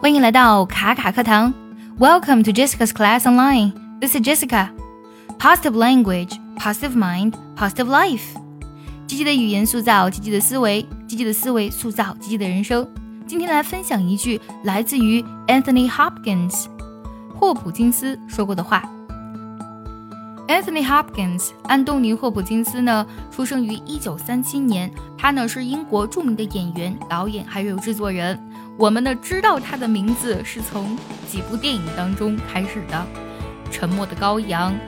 欢迎来到卡卡课堂。Welcome to Jessica's class online. This is Jessica. Positive language, positive mind, positive life. 积极的语言塑造积极的思维，积极的思维塑造积极的人生。今天来分享一句来自于 Anthony Hopkins 霍普金斯说过的话。Anthony Hopkins，安东尼·霍普金斯呢，出生于一九三七年。他呢是英国著名的演员、导演，还有制作人。我们呢知道他的名字是从几部电影当中开始的，《沉默的羔羊》、《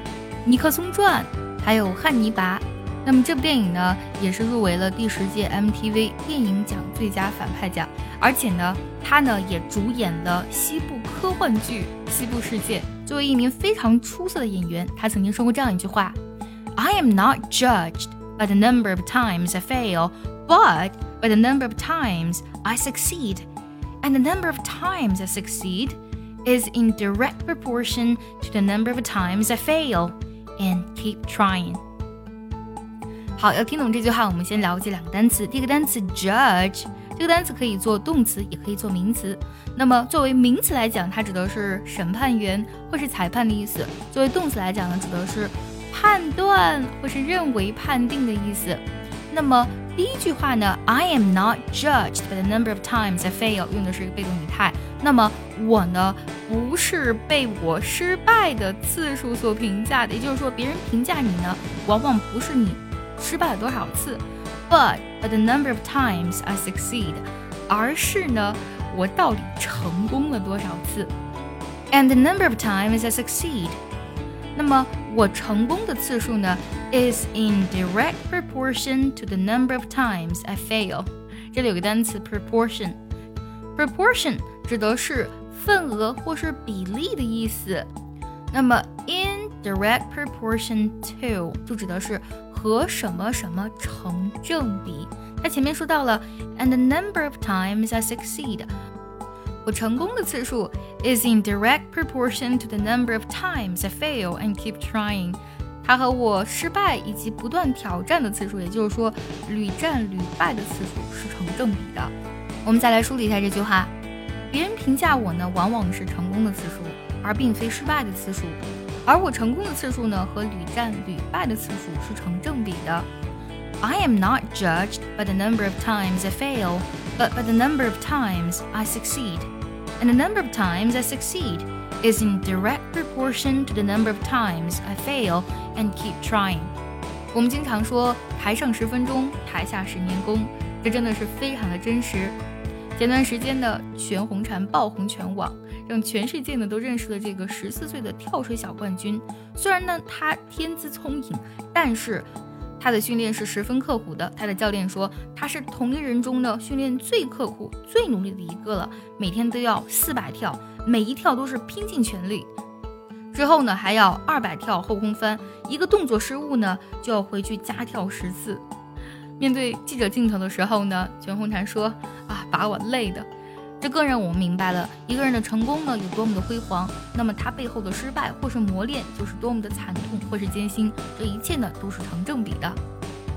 尼克松传》，还有《汉尼拔》。那么这部电影呢，也是入围了第十届 MTV 电影奖最佳反派奖。而且呢，他呢也主演了西部科幻剧《西部世界》。作为一名非常出色的演员，他曾经说过这样一句话：“I am not judged by the number of times I fail, but by the number of times I succeed. And the number of times I succeed is in direct proportion to the number of times I fail. And keep trying.” 好，要听懂这句话，我们先了解两个单词。第一个单词 judge。这个单词可以做动词，也可以做名词。那么作为名词来讲，它指的是审判员或是裁判的意思；作为动词来讲呢，指的是判断或是认为、判定的意思。那么第一句话呢，I am not judged by the number of times I fail，用的是一个被动语态。那么我呢，不是被我失败的次数所评价的，也就是说，别人评价你呢，往往不是你失败了多少次。but but the number of times I succeed，而是呢，我到底成功了多少次？And the number of times I succeed， 那么我成功的次数呢，is in direct proportion to the number of times I fail。这里有个单词 proportion，proportion 指的是份额或是比例的意思。那么 in direct proportion to 就指的是和什么什么成正比。它前面说到了，and the number of times I succeed， 我成功的次数 is in direct proportion to the number of times I fail and keep trying。它和我失败以及不断挑战的次数，也就是说屡战屡败的次数是成正比的。我们再来梳理一下这句话：别人评价我呢，往往是成功的次数，而并非失败的次数。而我成功的次数呢，和屡战屡败的次数是成正比的。I am not judged by the number of times I fail, but by the number of times I succeed. And the number of times I succeed is in direct proportion to the number of times I fail and keep trying. 我们经常说“台上十分钟，台下十年功”，这真的是非常的真实。前段时间呢，全红婵爆红全网，让全世界呢都认识了这个十四岁的跳水小冠军。虽然呢他天资聪颖，但是他的训练是十分刻苦的。他的教练说他是同龄人中呢训练最刻苦、最努力的一个了，每天都要四百跳，每一跳都是拼尽全力。之后呢还要二百跳后空翻，一个动作失误呢就要回去加跳十次。面对记者镜头的时候呢，全红婵说：“啊，把我累的。”这更让我们明白了一个人的成功呢有多么的辉煌，那么他背后的失败或是磨练就是多么的惨痛或是艰辛。这一切呢都是成正比的。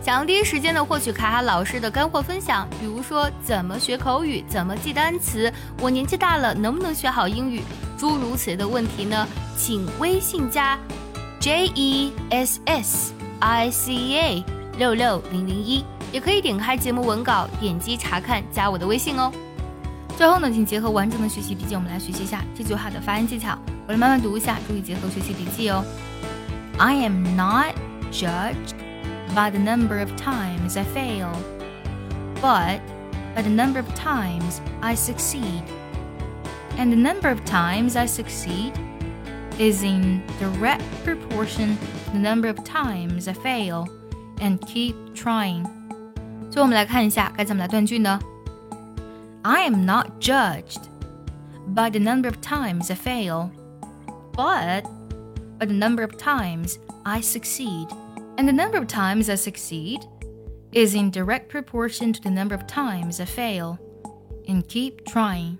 想要第一时间的获取卡卡老师的干货分享，比如说怎么学口语，怎么记单词，我年纪大了能不能学好英语，诸如此类的问题呢？请微信加 J E S S I C A 六六零零一。也可以点开节目文稿，点击查看，加我的微信哦。最后呢，请结合完整的学习笔记，我们来学习一下这句话的发音技巧。我来慢慢读一下，注意结合学习笔记哦。I am not judged by the number of times I fail, but by the number of times I succeed. And the number of times I succeed is in direct proportion to the number of times I fail and keep trying. 最后我们来看一下该怎么来断句呢 ？I am not judged by the number of times I fail, but by the number of times I succeed. And the number of times I succeed is in direct proportion to the number of times I fail. And keep trying.